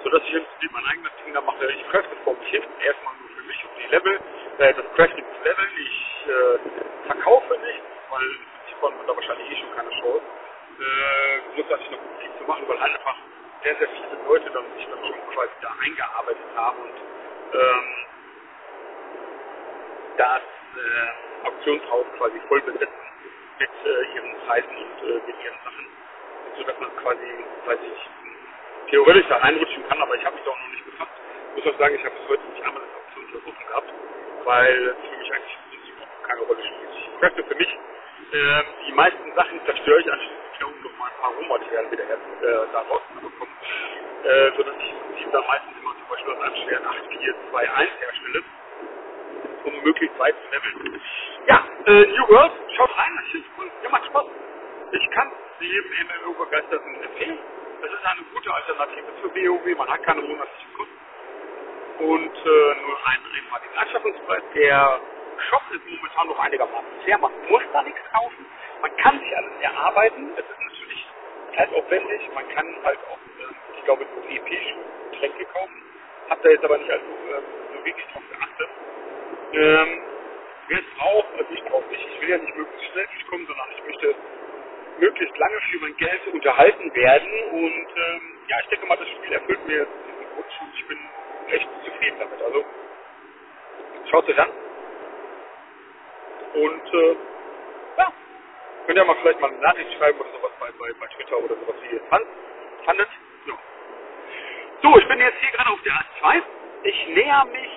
Sodass ich im Prinzip mein eigenes Ding da mache. Ich crafte vor mich hin, erstmal nur für mich und die Level, äh, das Crafting zu Level. Ich äh, verkaufe nichts, weil im Prinzip hat man da wahrscheinlich eh schon keine Chance. Äh, muss ich noch viel zu machen, weil halt einfach sehr, sehr viele Leute dann sich dann schon quasi da eingearbeitet haben und ähm, das äh, Auktionshaus quasi voll besetzen mit äh, ihren Preisen und äh, mit ihren Sachen, sodass man quasi, weiß ich theoretisch da reinrutschen kann, aber ich habe mich da auch noch nicht befasst. Ich muss auch sagen, ich habe bis heute nicht einmal das Auktionshaus offen gehabt, weil es für mich eigentlich im Prinzip auch keine Rolle spielt. Ich crafte für mich äh, die meisten Sachen zerstöre ich anschließend, um noch mal ein paar Rohmaterialien wieder her, äh, da rauszubekommen äh, sodass ich im Prinzip dann meistens immer zum Beispiel aus einem schweren 8, 4, 2, 1 herstelle, um möglichst weit zu leveln. Ja, äh, New World, schaut rein, das ist cool, ja, macht Spaß. Ich kann sie jedem MMO-Begeisterten empfehlen. Das ist eine gute Alternative für WoW, man hat keine monatlichen Kosten und äh, nur einen einmaligen Anschaffungspreis. Der Shop ist momentan noch einigermaßen fair, man muss da nichts kaufen, man kann sich alles erarbeiten, es ist natürlich zeitaufwendig, man kann halt auch ich glaube, nur EP-Tränke kaufen. Hab da jetzt aber nicht also, äh, so wirklich drauf geachtet. Ähm, wer es braucht, also ich brauche nicht. Ich will ja nicht möglichst schnell durchkommen, sondern ich möchte möglichst lange für mein Geld unterhalten werden. Und ähm, ja, ich denke mal, das Spiel erfüllt mir diesen Wunsch und ich bin echt zufrieden damit. Also schaut euch an. Und äh, ja, könnt ihr mal vielleicht mal eine Nachricht schreiben oder sowas bei, bei, bei Twitter oder sowas, wie ihr es fandet. So, ich bin jetzt hier gerade auf der A2. Ich näher mich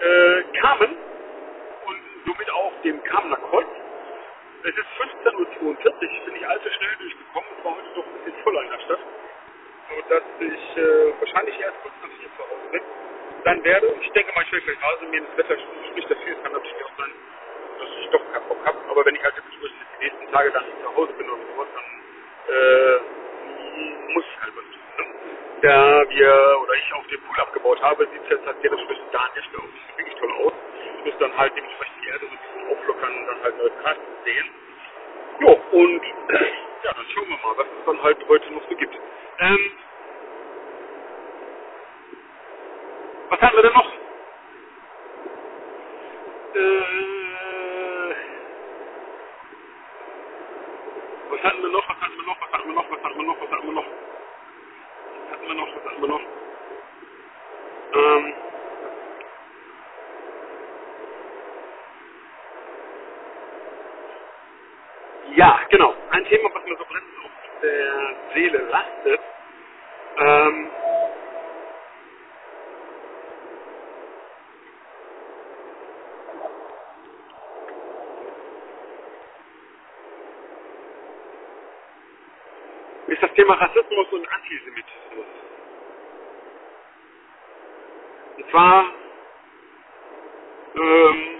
äh, Kamen und somit auch dem Kamener Kreuz. Es ist 15.42 Uhr, ich bin nicht allzu schnell durchgekommen, es war heute doch ein bisschen voller in der Stadt. Sodass ich äh, wahrscheinlich erst kurz nach vier zu Hause bin, sein werde. Ich denke mal, ich werde gleich raus mir das Wetter spricht dafür. Es kann natürlich auch sein, dass ich doch keinen Bock habe. Aber wenn ich halt jetzt die nächsten Tage dann zu Hause bin oder sowas, dann äh, muss ich halt was? Da wir oder ich auf dem Pool abgebaut habe, sieht es jetzt halt dementsprechend da nicht mehr wirklich toll aus. Ich muss dann halt dementsprechend die Erde so ein bisschen auflockern und dann halt neutral sehen. Jo, und ja, dann schauen wir mal, was es dann halt heute noch so gibt. Ähm, was haben wir denn noch? Äh, was hatten wir noch? Was hatten wir noch? Was hatten wir noch? Was hatten wir noch? Was hatten wir noch? Hatten wir noch? Was hatten wir noch? Ähm, ja, genau. Ein Thema, was mir so brennend auf der Seele lastet. Ähm, ist das Thema Rassismus und Antisemitismus. Und zwar ähm,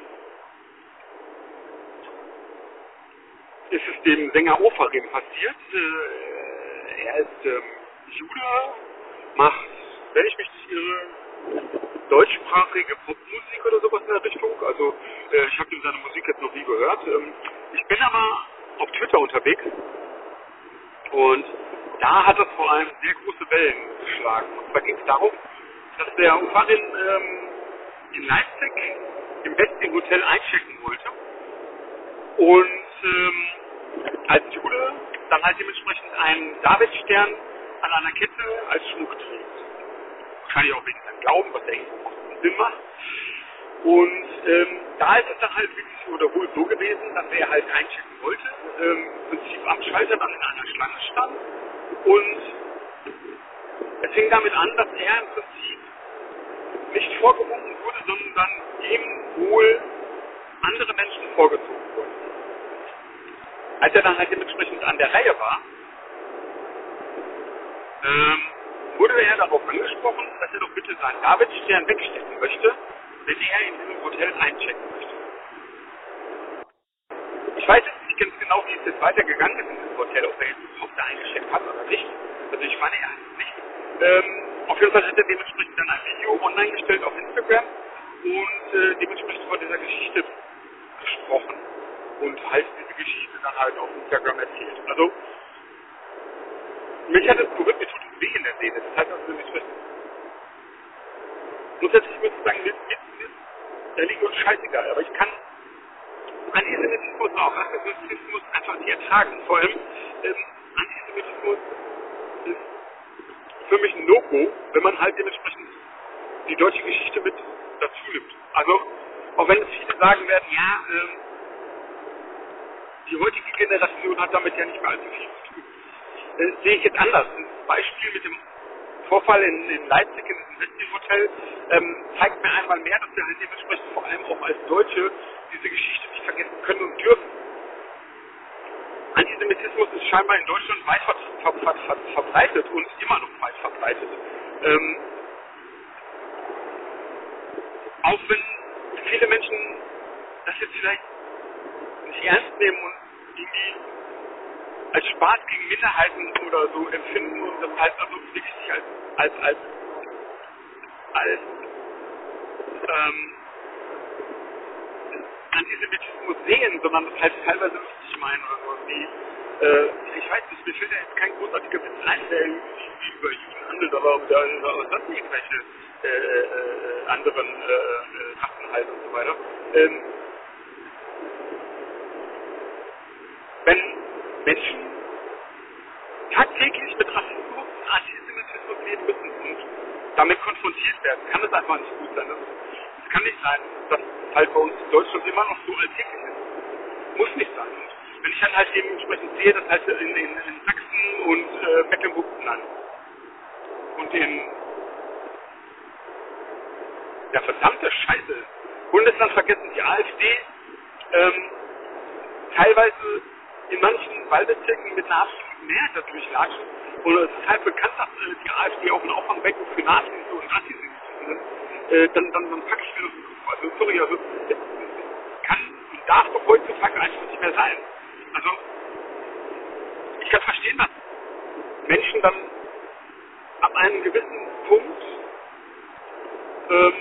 ist es dem Sänger Ofarim passiert. Äh, er ist ähm, Jude, macht, wenn ich mich nicht irre, deutschsprachige Popmusik oder sowas in der Richtung. Also äh, ich habe ihm seine Musik jetzt noch nie gehört. Ähm, ich bin aber auf Twitter unterwegs und da hat es vor allem sehr große Wellen geschlagen. Und zwar ging es darum, dass der Ufarin ähm, in Leipzig im besten Hotel einchecken wollte und ähm, als Jude dann halt dementsprechend einen Davidstern an einer Kette als Schmuck trägt. Wahrscheinlich auch wegen seinem Glauben, was der irgendwo Sinn macht. Und ähm, da ist es dann halt wirklich wiederholt so gewesen, dass er halt einchecken wollte, ähm, im Prinzip am Schalter dann in einer Schlange stand und es fing damit an, dass er im Prinzip nicht vorgewunken wurde, sondern ihm wohl andere Menschen vorgezogen wurden. Als er dann halt dementsprechend an der Reihe war, ähm, wurde er darauf angesprochen, dass er doch bitte seinen Davidstern wegstecken möchte, wenn er in diesem Hotel einchecken möchte. Ich weiß jetzt nicht, ganz genau, wie es jetzt weitergegangen ist in diesem Hotel, ob er jetzt überhaupt da eingesteckt hat oder nicht. Also ich meine, er hat es nicht. Ähm, auf jeden Fall hat er dementsprechend dann ein Video online gestellt auf Instagram und äh, dementsprechend von dieser Geschichte gesprochen und halt diese Geschichte dann halt auf Instagram erzählt. Also mich hat es berührt, mir tut es weh in der Seele. Das heißt also dementsprechend grundsätzlich würde ich sagen, mir, mir, mir, der liegt uns scheißegal, aber ich kann Antisemitismus auch Rassismus einfach nicht ertragen. Vor allem ähm, Antisemitismus ist für mich ein No-Go, wenn man halt dementsprechend die deutsche Geschichte mit dazu nimmt. Also, auch wenn es viele sagen werden, ja, ähm, die heutige Generation hat damit ja nicht mehr allzu viel zu tun. Das sehe ich jetzt anders. Ein Beispiel mit dem Vorfall in, in Leipzig in diesem Westin-Hotel ähm, zeigt mir einmal mehr, dass wir halt dementsprechend vor allem auch als Deutsche diese Geschichte nicht vergessen können und dürfen. Antisemitismus ist scheinbar in Deutschland weit ver ver ver verbreitet und immer noch weit verbreitet. Ähm, auch wenn viele Menschen das jetzt vielleicht nicht ernst nehmen und irgendwie als Spaß gegen Minderheiten oder so empfinden und das heißt also wirklich als als als als ähm, Antisemitismus sehen, sondern das halt teilweise lustig meinen oder so. Die, äh, ich weiß nicht, mir fällt ja jetzt kein großartiger Witz ein, der irgendwie über Juden handelt, aber um da sonst irgendwelche äh, äh, anderen äh, äh, Rassen halt und so weiter. Ähm, wenn Menschen tagtäglich mit Rassismus und Antisemitismus leben müssen und damit konfrontiert werden, kann das einfach nicht gut sein. Das kann nicht sein, dass halt bei uns in Deutschland immer noch so alltäglich ist. Muss nicht sein. Wenn ich dann halt dementsprechend sehe, dass halt in, in, in Sachsen und äh, Mecklenburg, nein, und in ja verdammte Scheiße, Bundesland vergessen die AfD ähm, teilweise in manchen Wahlbezirken mit einer absoluten Mehrheit dadurch latscht. Und es ist halt bekannt, dass äh, die AfD auch ein Auffangbecken für Nazis und Antisemiten sind. Äh, dann, dann, dann packe ich mir das in den also das kann und darf doch heutzutage einfach nicht mehr sein. Also ich kann verstehen, dass Menschen dann ab einem gewissen Punkt ähm,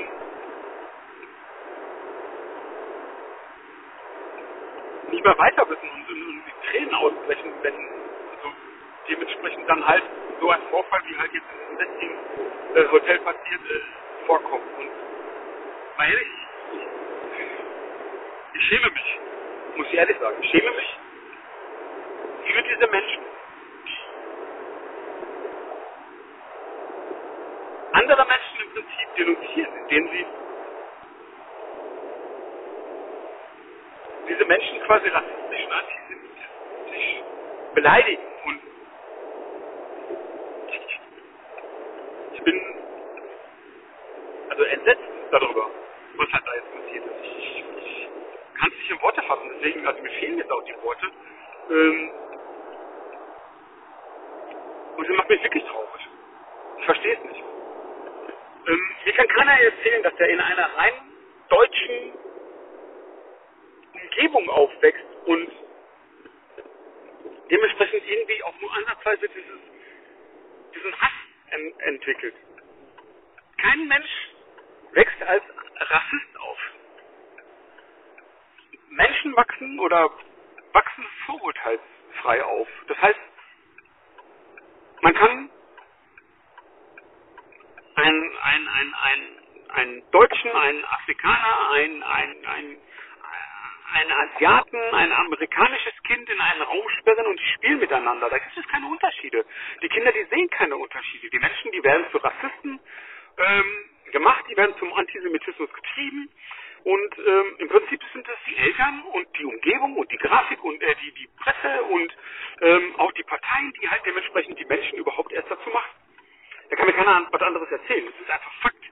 nicht mehr weiter wissen und, und, und die Tränen ausbrechen, wenn so dementsprechend dann halt so ein Vorfall wie halt jetzt in diesem Westing äh, Hotel passiert äh, vorkommt. Und mal ehrlich, ich, ich schäme mich, muss ich ehrlich sagen, ich schäme mich für diese Menschen, die andere Menschen im Prinzip denunzieren, indem sie diese Menschen quasi rassistisch und antisemitisch beleidigen. Und ich, ich bin also entsetzt darüber, was halt da jetzt passiert ist. Ich, ich, ich kann es nicht in Worte fassen, deswegen, also mir fehlen jetzt auch die Worte. Ähm, und das macht mich wirklich traurig. Ich verstehe es nicht. Ähm, mir kann keiner erzählen, dass er in einer rein deutschen Umgebung aufwächst und dementsprechend irgendwie auch nur ansatzweise dieses, diesen Hass en entwickelt. Kein Mensch wächst als Rassist auf. Menschen wachsen oder wachsen vorurteilsfrei auf. Das heißt, man kann einen, einen, einen, einen, einen Deutschen, einen Afrikaner, einen, einen, einen einen Asiaten, ein amerikanisches Kind in einen Raum sperren und die spielen miteinander. Da gibt es keine Unterschiede. Die Kinder, die sehen keine Unterschiede. Die Menschen, die werden zu Rassisten ähm, gemacht, die werden zum Antisemitismus getrieben. Und ähm, im Prinzip sind es die Eltern und die Umgebung und die Grafik und äh, die, die Presse und ähm, auch die Parteien, die halt dementsprechend die Menschen überhaupt erst dazu machen. Da kann mir keiner was anderes erzählen. Das ist einfach Fakt.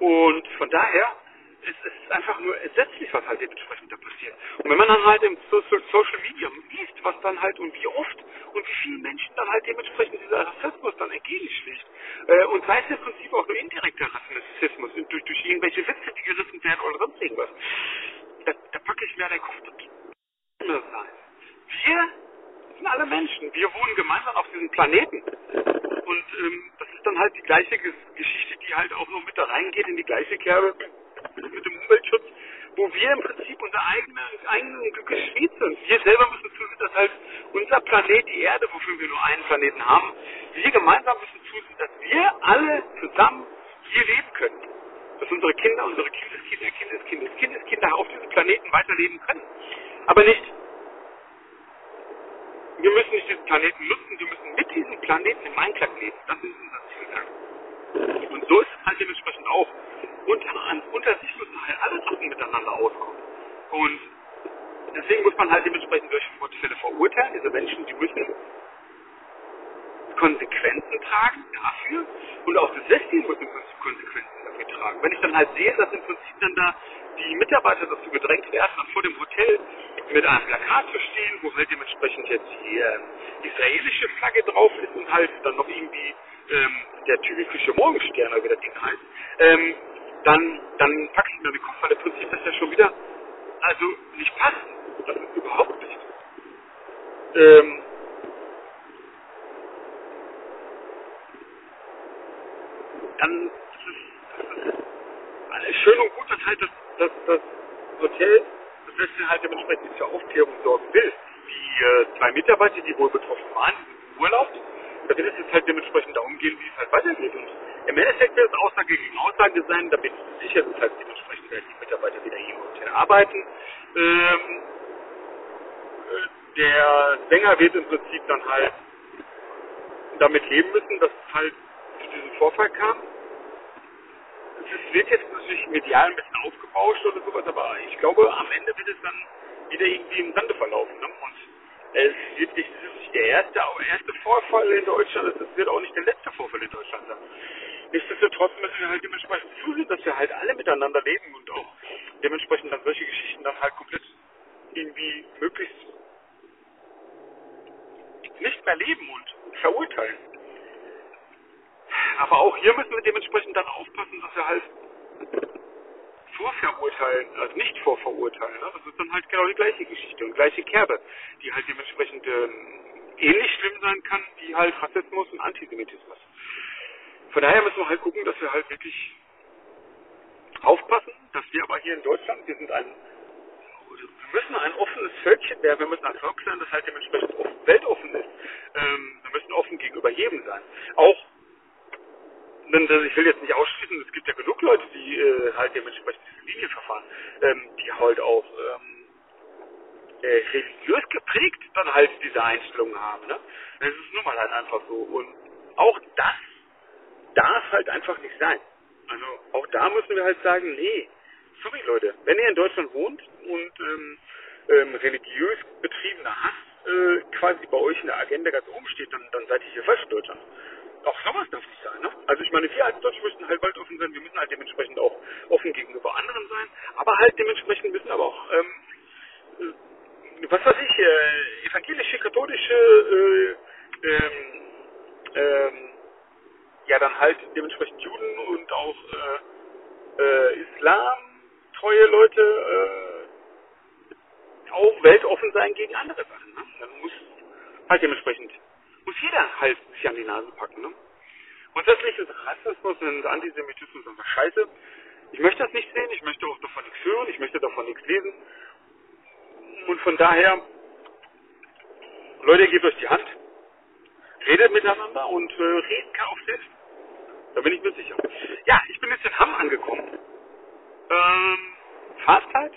Und von daher es ist einfach nur entsetzlich, was halt dementsprechend da passiert. Und wenn man dann halt im Social Media liest, was dann halt und wie oft und wie viele Menschen dann halt dementsprechend dieser Rassismus dann entgegenschlägt, äh, und sei es im Prinzip auch nur indirekter Rassismus, durch, durch irgendwelche Witze, die gerissen werden oder sonst irgendwas, da, da packe ich mir den Kopf, das sein. wir wohnen gemeinsam auf diesem Planeten. Und ähm, das ist dann halt die gleiche Geschichte, die halt auch noch mit da reingeht in die gleiche Kerbe mit dem Umweltschutz, wo wir im Prinzip unser eigener, eigenen Glückes sind. Wir selber müssen zusehen, dass halt unser Planet, die Erde, wofür wir nur einen Planeten haben, wir gemeinsam müssen zusehen, dass wir alle zusammen hier leben können. Dass unsere Kinder, unsere Kindeskinder, Kindeskinder, Kindeskinder auf diesem Planeten weiterleben können. Aber nicht, wir müssen nicht diesen Planeten nutzen, wir müssen mit diesem Planeten im Einklang leben. Das ist unser Ziel. Und so ist es halt dementsprechend auch. Unter, unter sich müssen halt alle Sachen miteinander auskommen. Und deswegen muss man halt dementsprechend solche Fälle verurteilen. Diese Menschen, die müssen Konsequenzen tragen dafür und auch das System muss Konsequenzen dafür tragen. Wenn ich dann halt sehe, dass im Prinzip dann da die Mitarbeiter dazu gedrängt werden, dann vor dem Hotel mit einem Plakat zu stehen, wo halt dementsprechend jetzt die äh, israelische Flagge drauf ist und halt dann noch irgendwie ähm, der typische Morgenstern, wie das Ding heißt, ähm, dann, dann packe ich mir den Kopf, weil im Prinzip das ja schon wieder also nicht passt. Das ist überhaupt nicht. Ähm, dann das ist, alles schön und gut, dass halt das, das, das Hotel, das lässt halt dementsprechend für Aufklärung sorgen will. Die äh, zwei Mitarbeiter, die wohl betroffen waren, sind im Urlaub, da wird es jetzt halt dementsprechend darum gehen, wie es halt weitergeht. Und im Endeffekt wird es Aussage gegen Aussage sein, da bin ich sicher, dass halt dementsprechend die Mitarbeiter wieder hier im Hotel arbeiten. Ähm, äh, der Sänger wird im Prinzip dann halt damit leben müssen, dass es halt zu diesem Vorfall kam. Es wird jetzt natürlich medial ein bisschen aufgebauscht oder sowas, aber ich glaube, am Ende wird es dann wieder irgendwie im Sande verlaufen. Ne? Und es wird nicht, nicht der erste, erste Vorfall in Deutschland, es wird auch nicht der letzte Vorfall in Deutschland sein. Nichtsdestotrotz müssen wir halt dementsprechend zusehen, dass wir halt alle miteinander leben und auch dementsprechend dann solche Geschichten dann halt komplett irgendwie möglichst nicht mehr leben und verurteilen. Aber auch hier müssen wir dementsprechend dann aufpassen, dass wir halt vorverurteilen, also nicht vorverurteilen. Ne? Das ist dann halt genau die gleiche Geschichte und gleiche Kerbe, die halt dementsprechend ähm, ähnlich schlimm sein kann wie halt Rassismus und Antisemitismus. Von daher müssen wir halt gucken, dass wir halt wirklich aufpassen, dass wir aber hier in Deutschland, wir sind ein, wir müssen ein offenes Völkchen werden, wir müssen ein Volk sein, das halt dementsprechend offen, weltoffen ist. Ähm, wir müssen offen gegenüber jedem sein. Auch ich will jetzt nicht ausschließen, es gibt ja genug Leute, die äh, halt dementsprechend diese Linie verfahren, ähm, die halt auch ähm, äh, religiös geprägt dann halt diese Einstellungen haben. Ne? Das ist nun mal halt einfach so. Und auch das darf halt einfach nicht sein. Also auch da müssen wir halt sagen, nee, sorry Leute, wenn ihr in Deutschland wohnt und ähm, ähm, religiös betriebener Hass äh, quasi bei euch in der Agenda ganz oben steht, dann, dann seid ihr hier falsch in Deutschland auch sowas darf nicht sein. Ne? Also ich meine, wir als Deutsche müssen halt bald offen sein, wir müssen halt dementsprechend auch offen gegenüber anderen sein, aber halt dementsprechend müssen aber auch, ähm, äh, was weiß ich, äh, evangelische, katholische, äh, ähm, ähm, ja dann halt dementsprechend Juden und auch äh, äh, Islam, treue Leute, äh, auch weltoffen sein gegen andere Sachen. Ne? Dann muss halt dementsprechend muss jeder halt sich an die Nase packen. Ne? Grundsätzlich ist Rassismus und Antisemitismus einfach scheiße. Ich möchte das nicht sehen, ich möchte auch davon nichts hören, ich möchte davon nichts lesen. Und von daher, Leute, gebt euch die Hand, redet miteinander und äh, kann auch selbst. Da bin ich mir sicher. Ja, ich bin jetzt in Hamm angekommen. Ähm, Fahrzeit?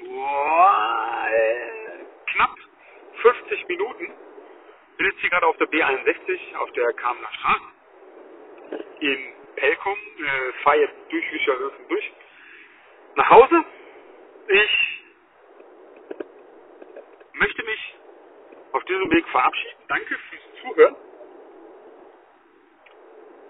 Boah, äh, knapp 50 Minuten bin jetzt hier gerade auf der B61, auf der Kamener Straße in Pelkum, äh, fahre jetzt durch Wischerhöfen durch nach Hause. Ich möchte mich auf diesem Weg verabschieden. Danke fürs Zuhören.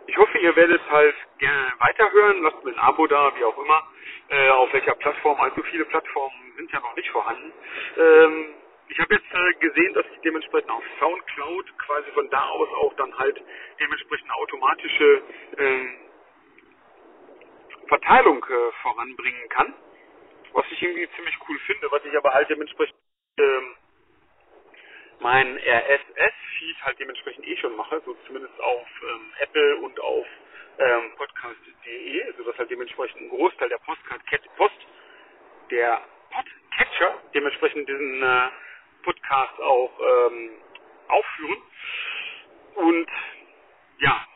Ich hoffe, ihr werdet halt gerne weiterhören. Lasst mir ein Abo da, wie auch immer. Äh, auf welcher Plattform. Allzu viele Plattformen sind ja noch nicht vorhanden. Ähm, ich habe jetzt äh, gesehen, dass ich dementsprechend auf Soundcloud quasi von da aus auch dann halt dementsprechend automatische äh, Verteilung äh, voranbringen kann. Was ich irgendwie ziemlich cool finde, was ich aber halt dementsprechend ähm, mein RSS-Feed halt dementsprechend eh schon mache, so zumindest auf ähm, Apple und auf ähm, podcast.de, sodass halt dementsprechend ein Großteil der Postcard Post, der Podcatcher dementsprechend diesen äh, Podcast auch ähm, aufführen. Und ja,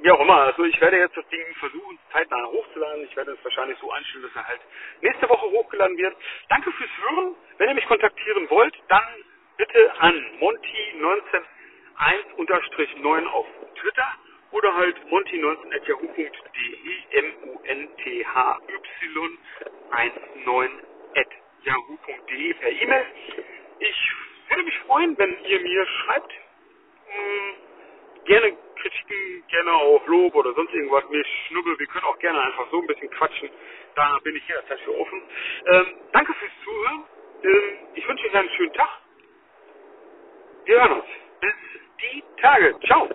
wie auch immer, also ich werde jetzt das Ding versuchen, zeitnah hochzuladen. Ich werde es wahrscheinlich so einstellen, dass er halt nächste Woche hochgeladen wird. Danke fürs Hören. Wenn ihr mich kontaktieren wollt, dann bitte an monty191-9 auf Twitter oder halt monty19.yahoo.de m-u-n-t-h-y-19 per E-Mail. Ich würde mich freuen, wenn ihr mir schreibt. Hm, gerne Kritiken, gerne auch Lob oder sonst irgendwas. Mir schnubbel, wir können auch gerne einfach so ein bisschen quatschen. Da bin ich jederzeit für offen. Ähm, danke fürs Zuhören. Ähm, ich wünsche euch einen schönen Tag. Wir hören uns. Bis die Tage. Ciao.